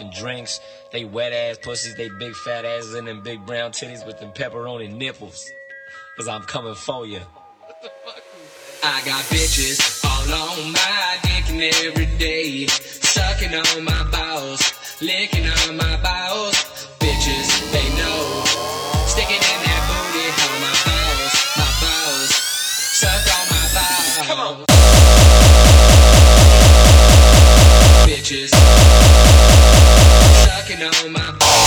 fucking drinks. They wet ass pussies, they big fat asses, and them big brown titties with them pepperoni nipples. Cause I'm coming for you. I got bitches all on my dick and every day. Sucking on my balls, licking on my balls. Bitches, they know. Sticking in that booty on my balls, my balls. Suck on my balls. Come on. Bitches on my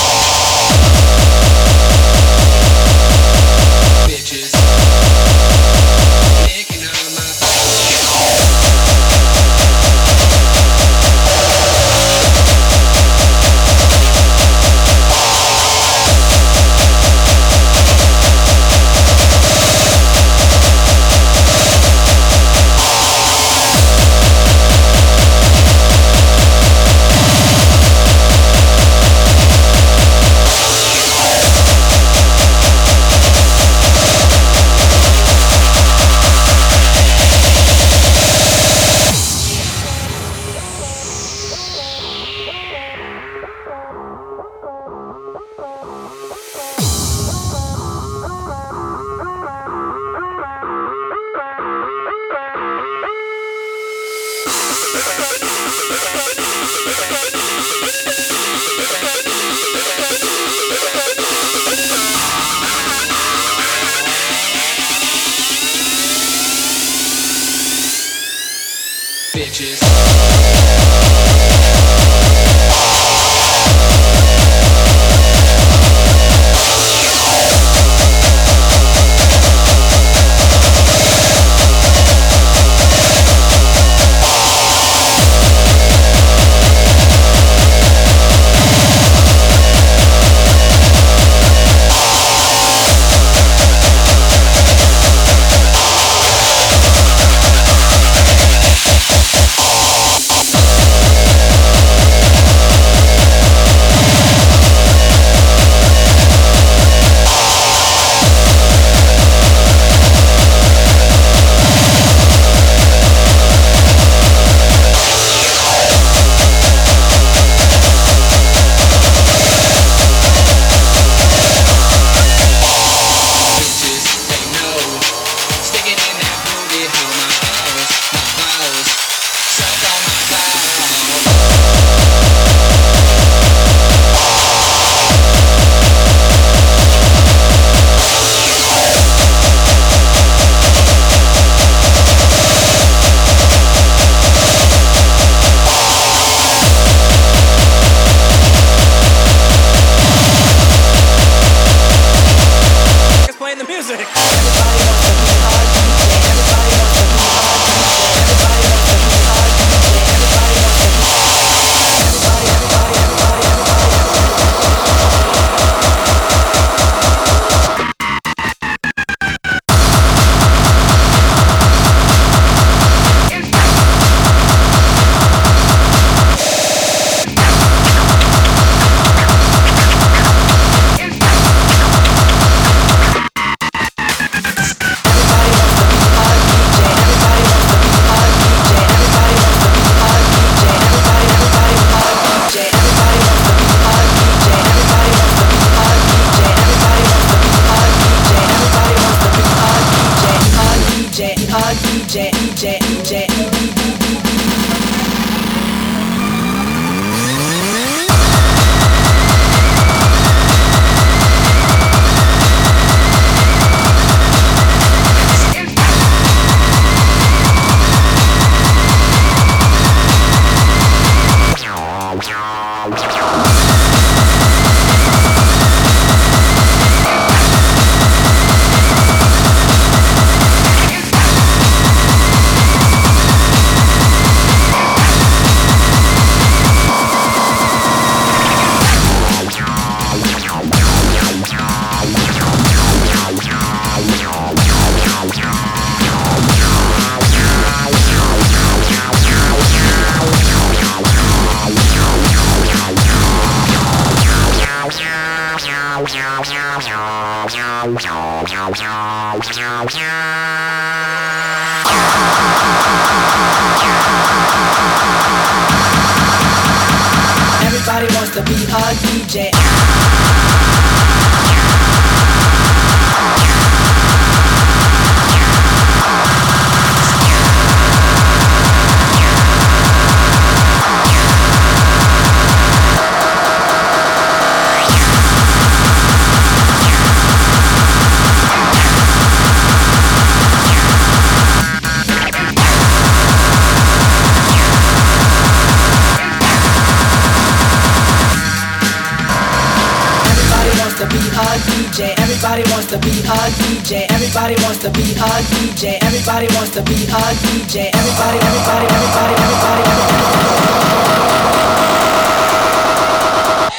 to be a DJ. Everybody wants to be a DJ. Everybody wants to be a DJ. Everybody, everybody, everybody, everybody, everybody.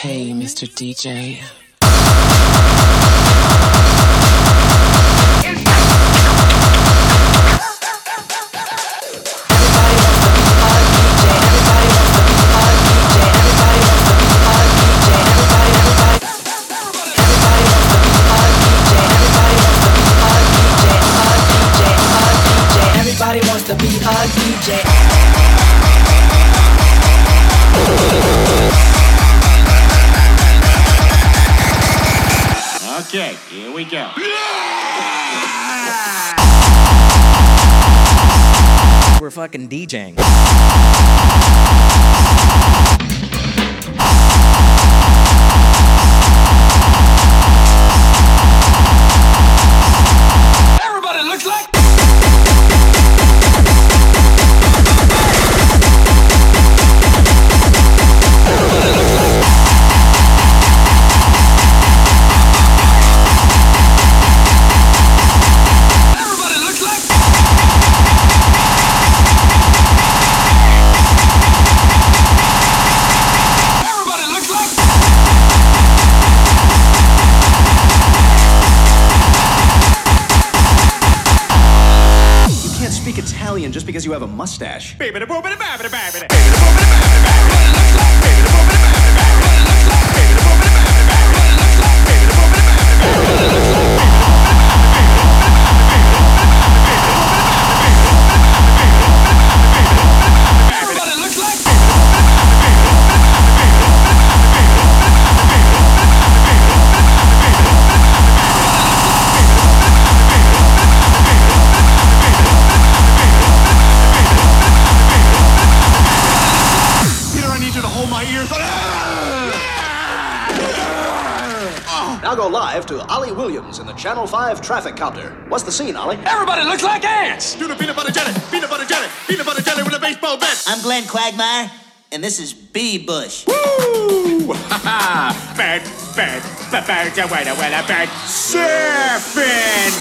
Hey, Mr. DJ. Okay, here we go. We're fucking DJing. You have a mustache. Williams in the Channel 5 traffic copter. What's the scene, Ollie? Everybody looks like ants. Do the peanut butter jelly, peanut butter jelly, peanut butter jelly with a baseball bat. I'm Glenn Quagmire, and this is B. Bush. Woo! Ha ha! Bird, bird, bird, bird, a wella, wella, bird. Surfing!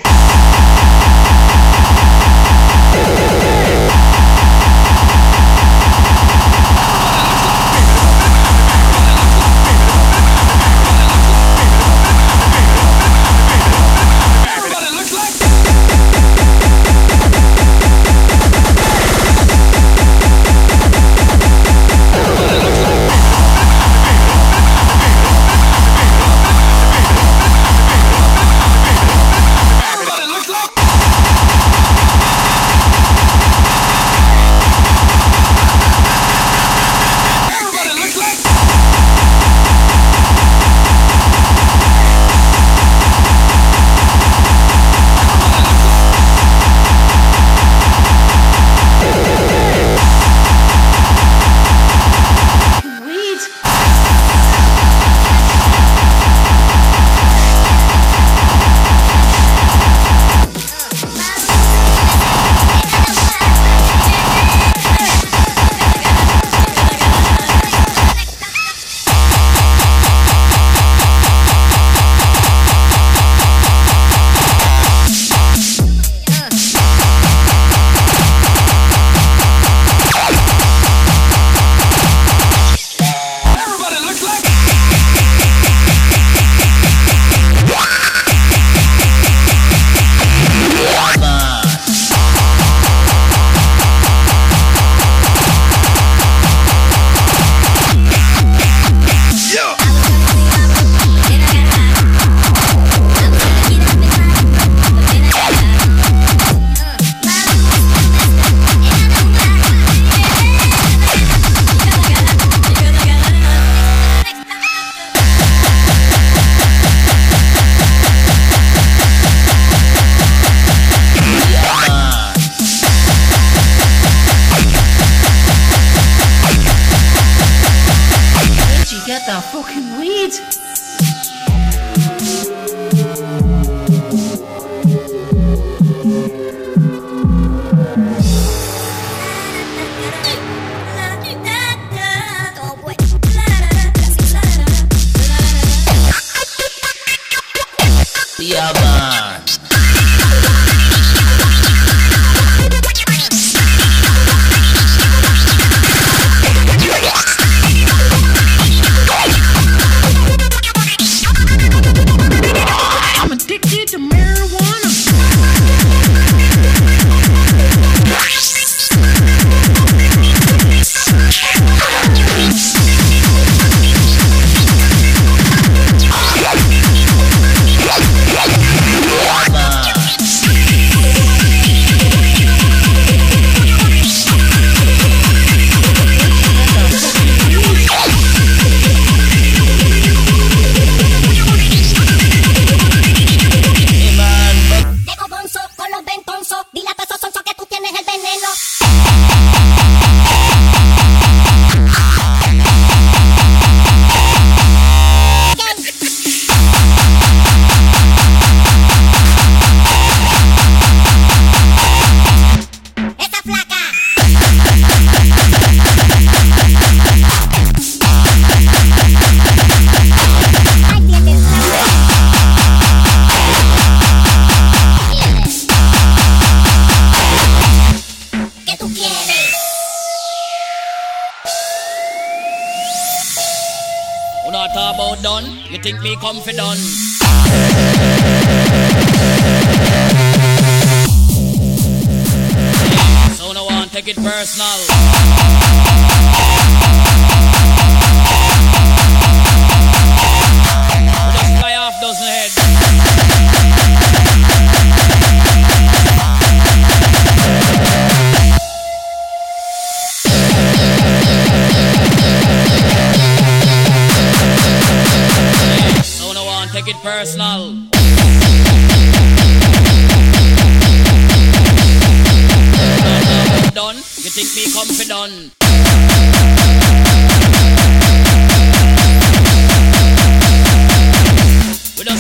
Comfy done?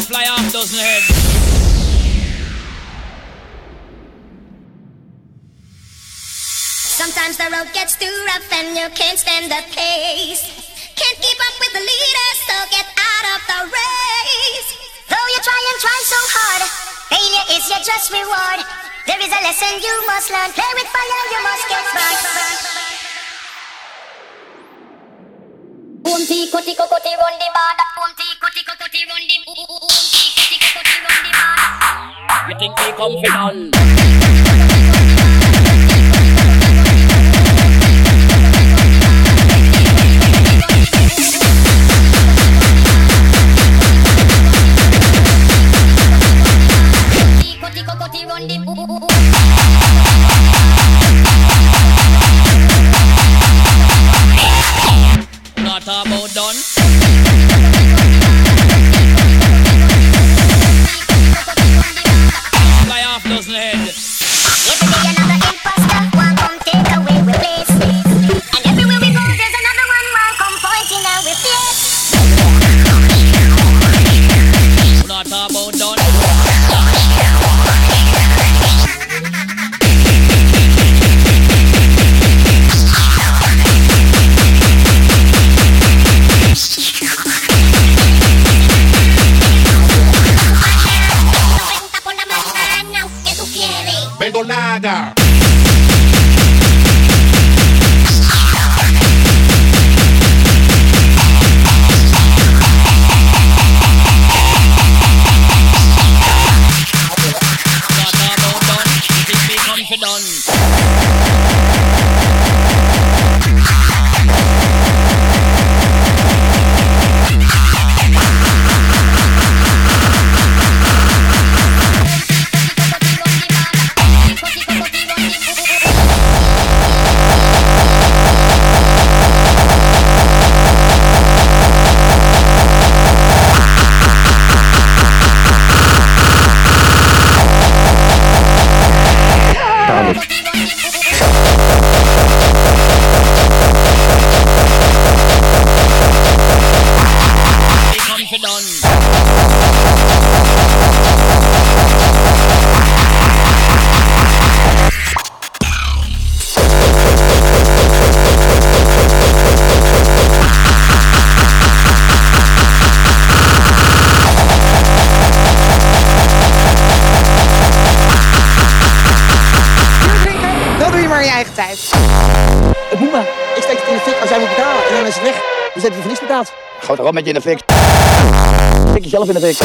Fly off. Sometimes the road gets too rough and you can't stand the pace. Can't keep up with the leaders, so get out of the race. Though you try and try so hard, failure is your just reward. There is a lesson you must learn. Play with fire, you must get burned. Boom tico tico coti run the bar. Boom tico tico coti run the. Boom tico tico coti run the bar. You think me comfy done? Tico You betalen. En dan is het weg. Dus heb je voor niks betaald. Gooi op met je in de fik. Fik jezelf in de fik.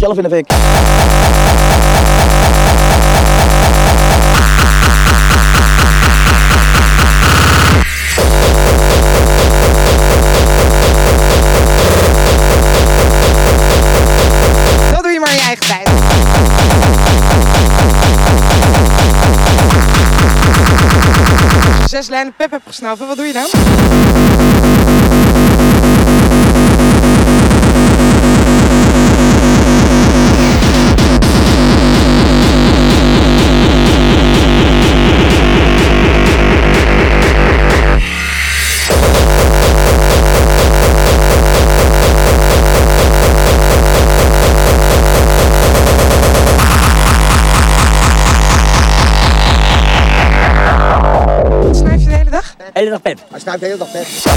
Zelf in de fik. Zes lijnen pep heb gesnoven, wat doe je dan? Hashtag aí da festa.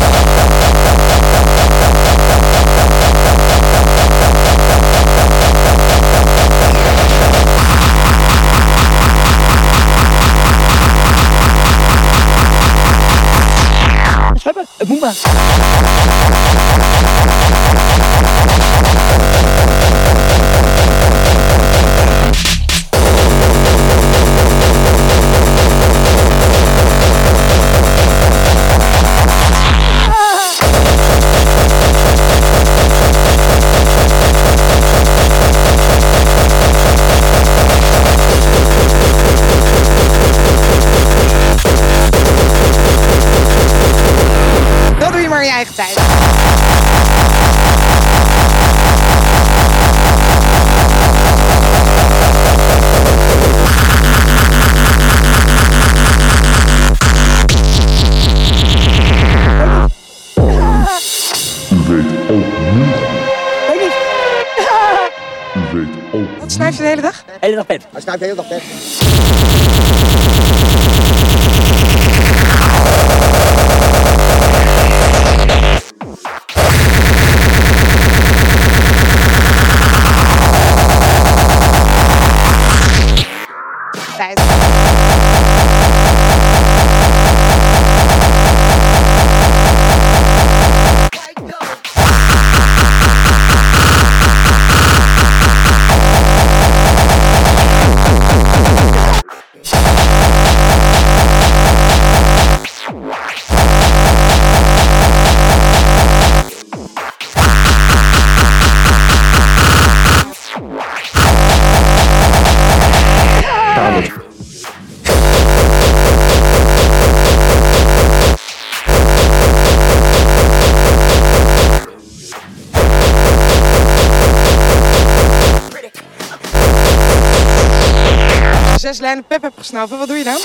live. Hashtag Days of Death. Lijnen pep heb gesnoven, wat doe je dan?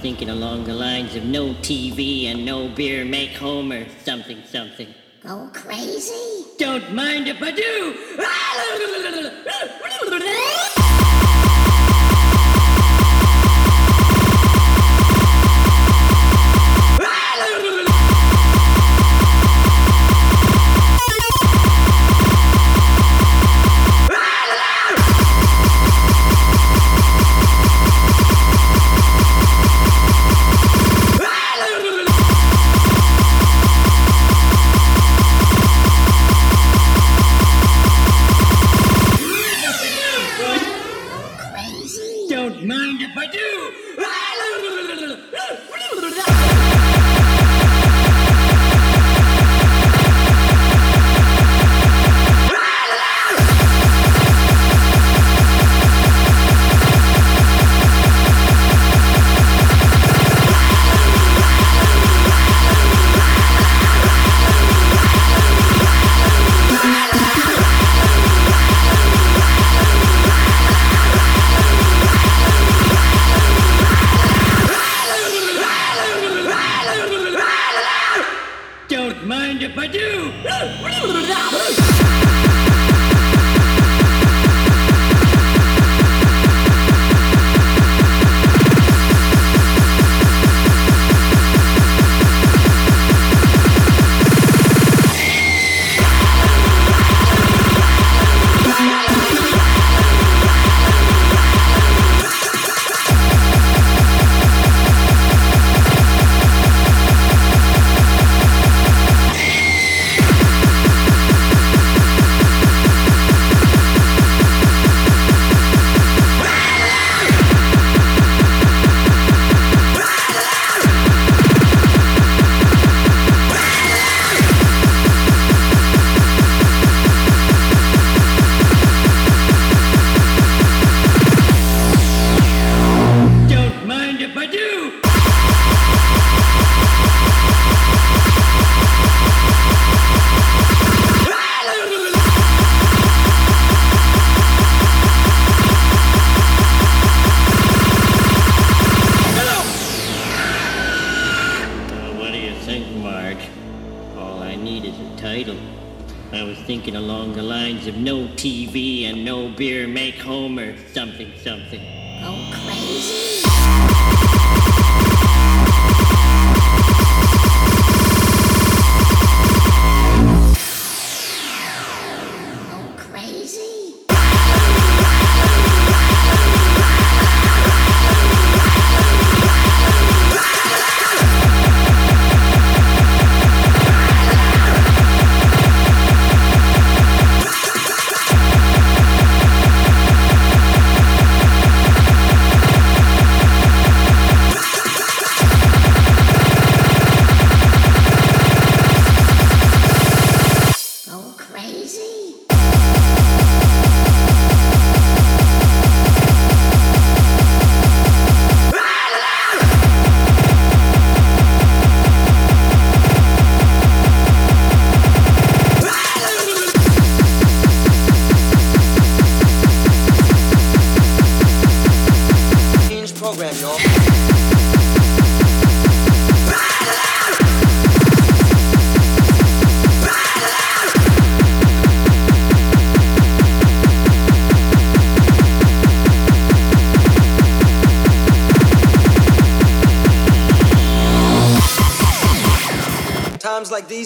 thinking along the lines of no TV and no beer make Homer something something. Go crazy? Don't mind if I do!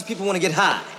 These, people want to get high.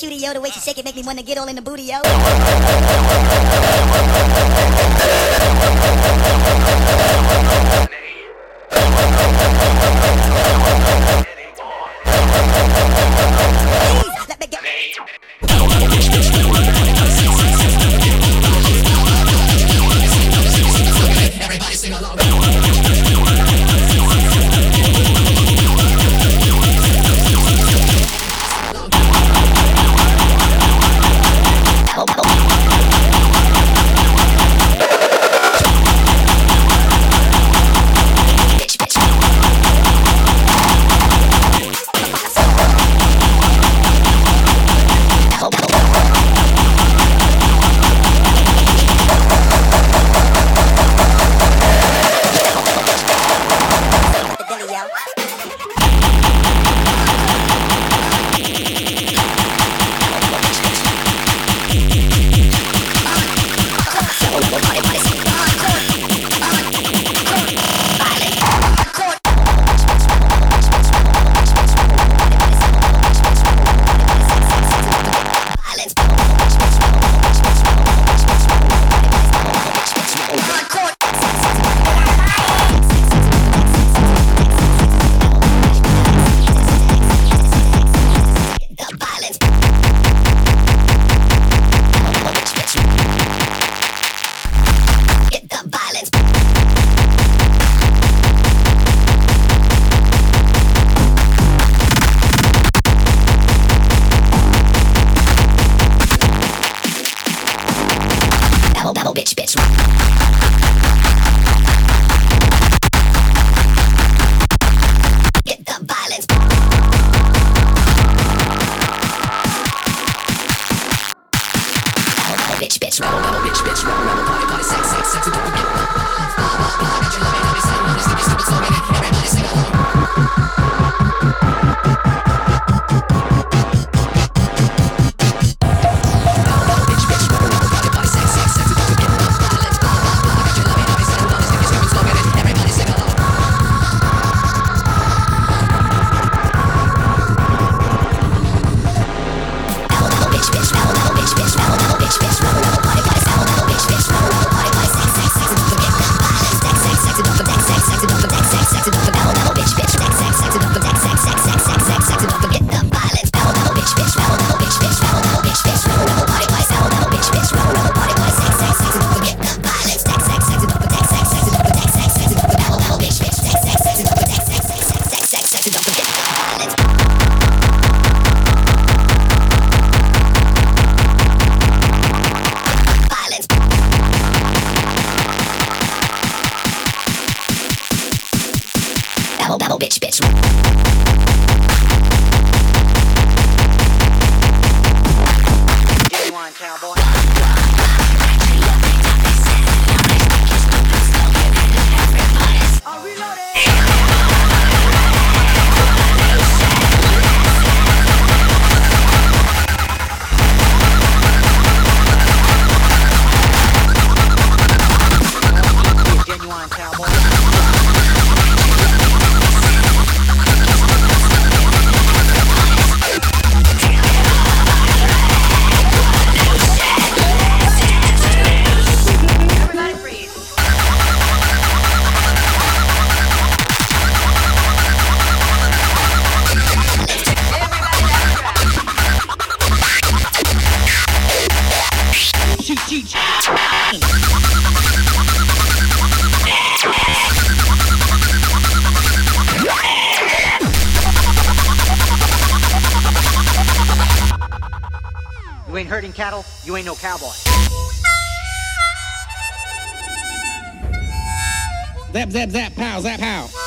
cutie, yo. The way she shake it make me wanna get all in the booty, yo. Cowboy. Zap, zap, zap, pow, zap, pow.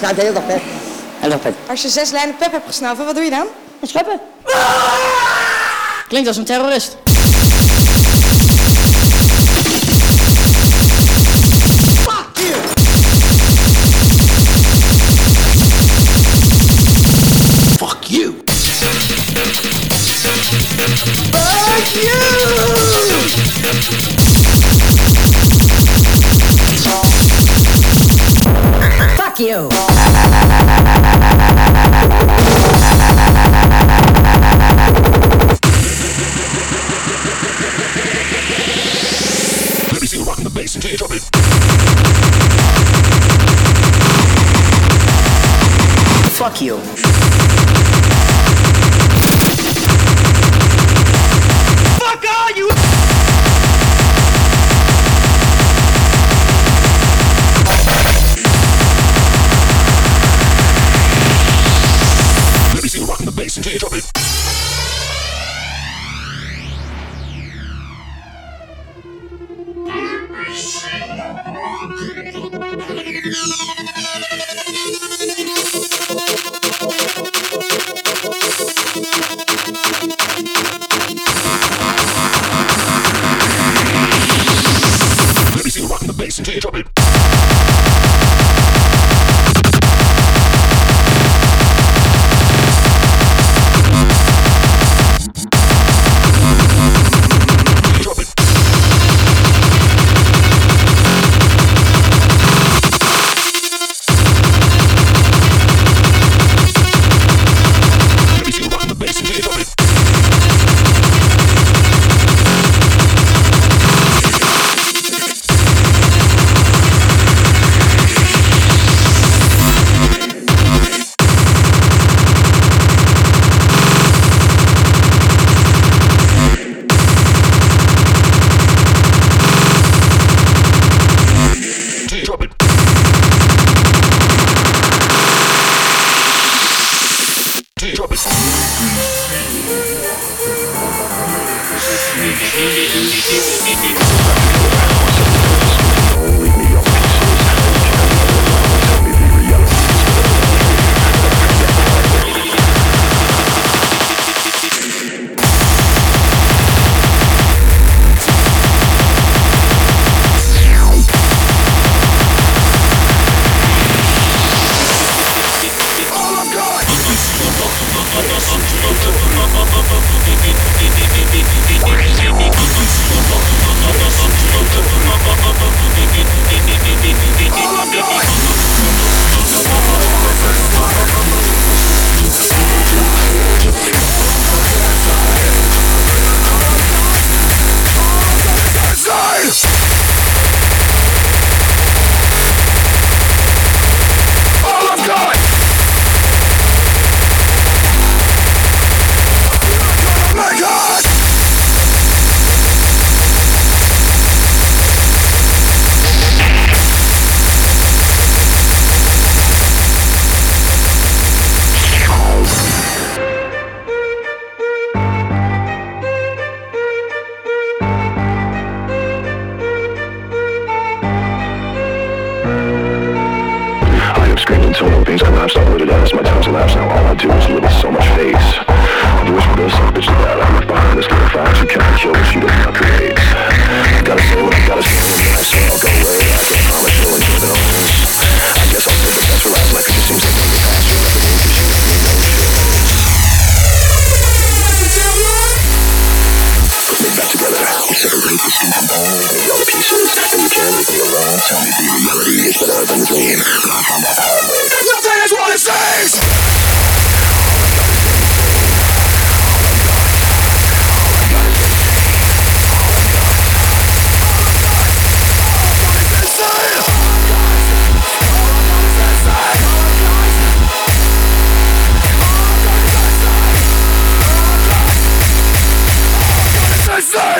snijdt nou de hele dag pep. Als je zes lijnen pep hebt gesnoven, wat doe je dan? Scheppen. Ah! Klinkt als een terrorist.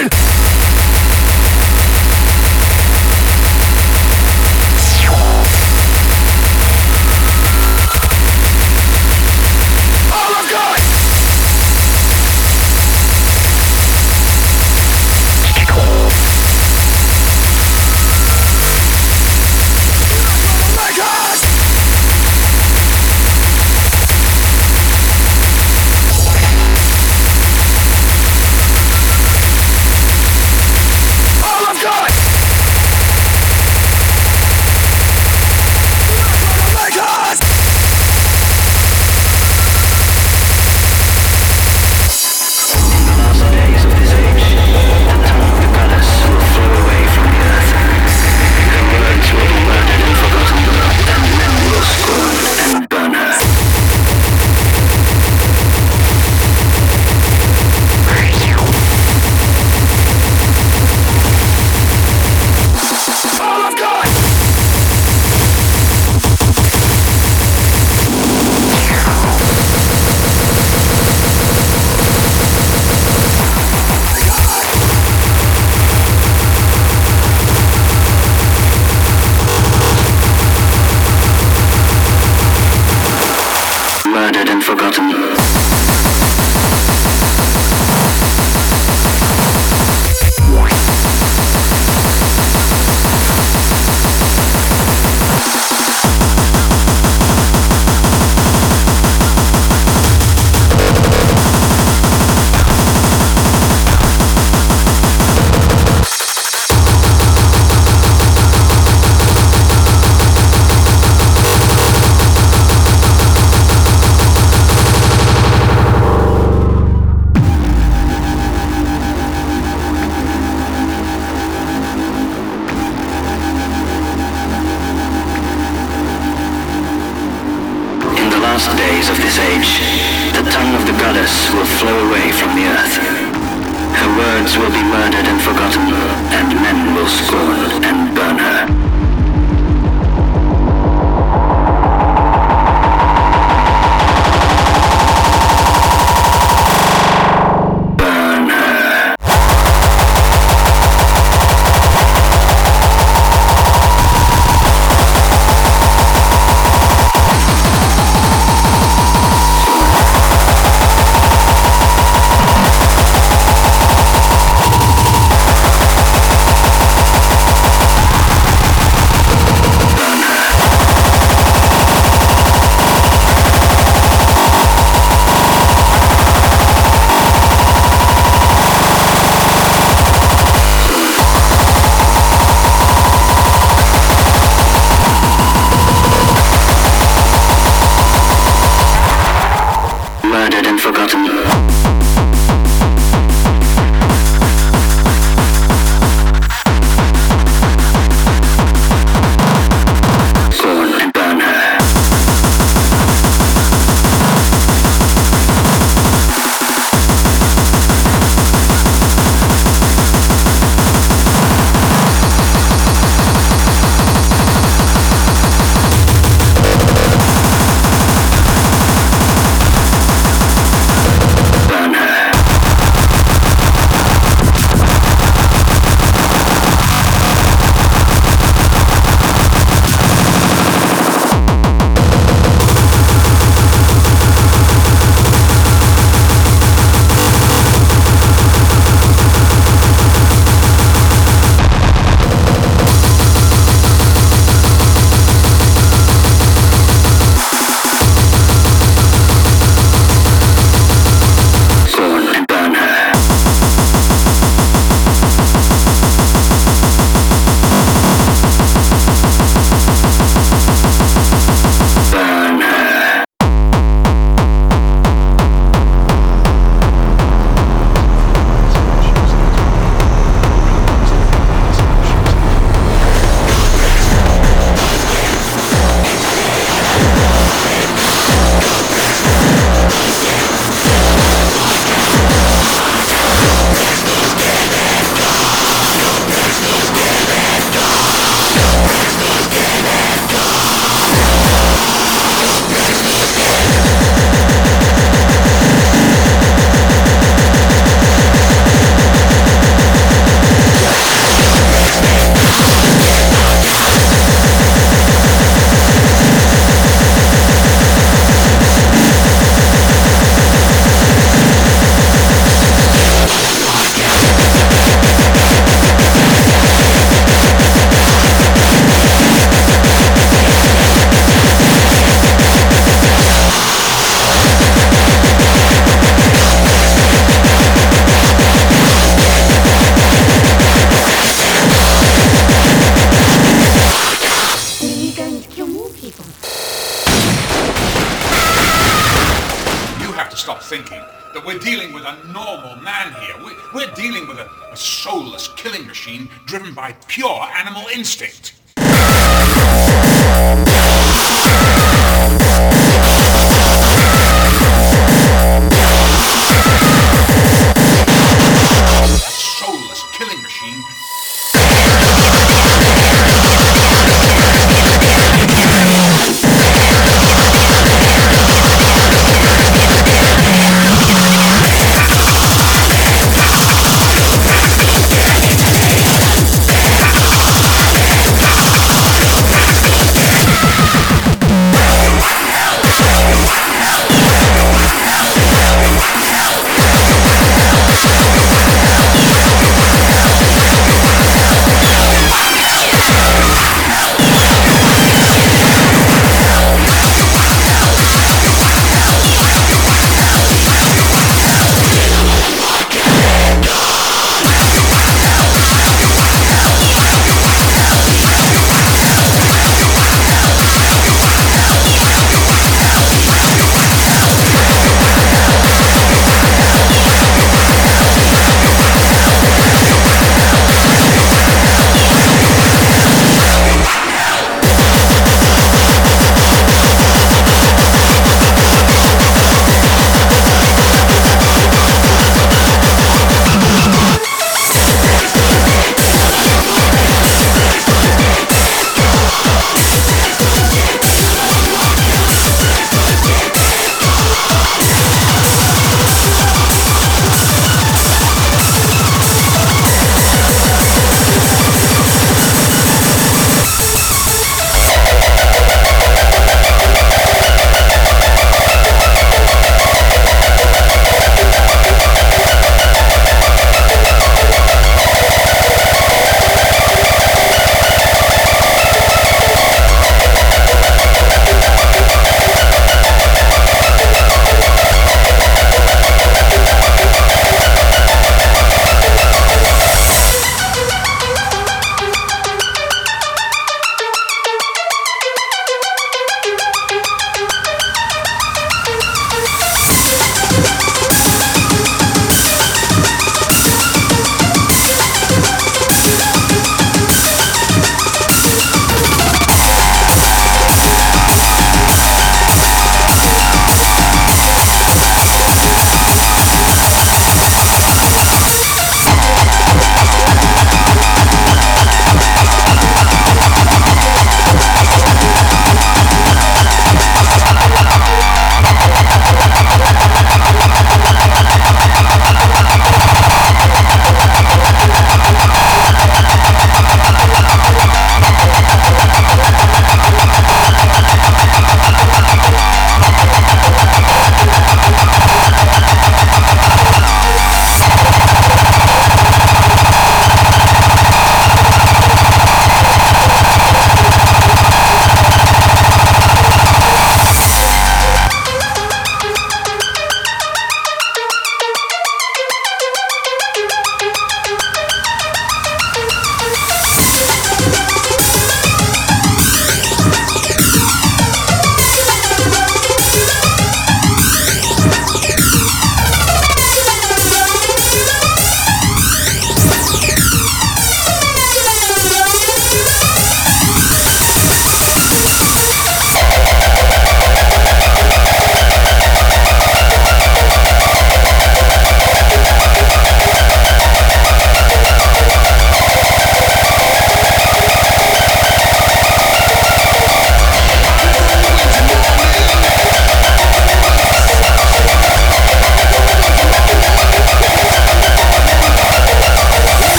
Insane!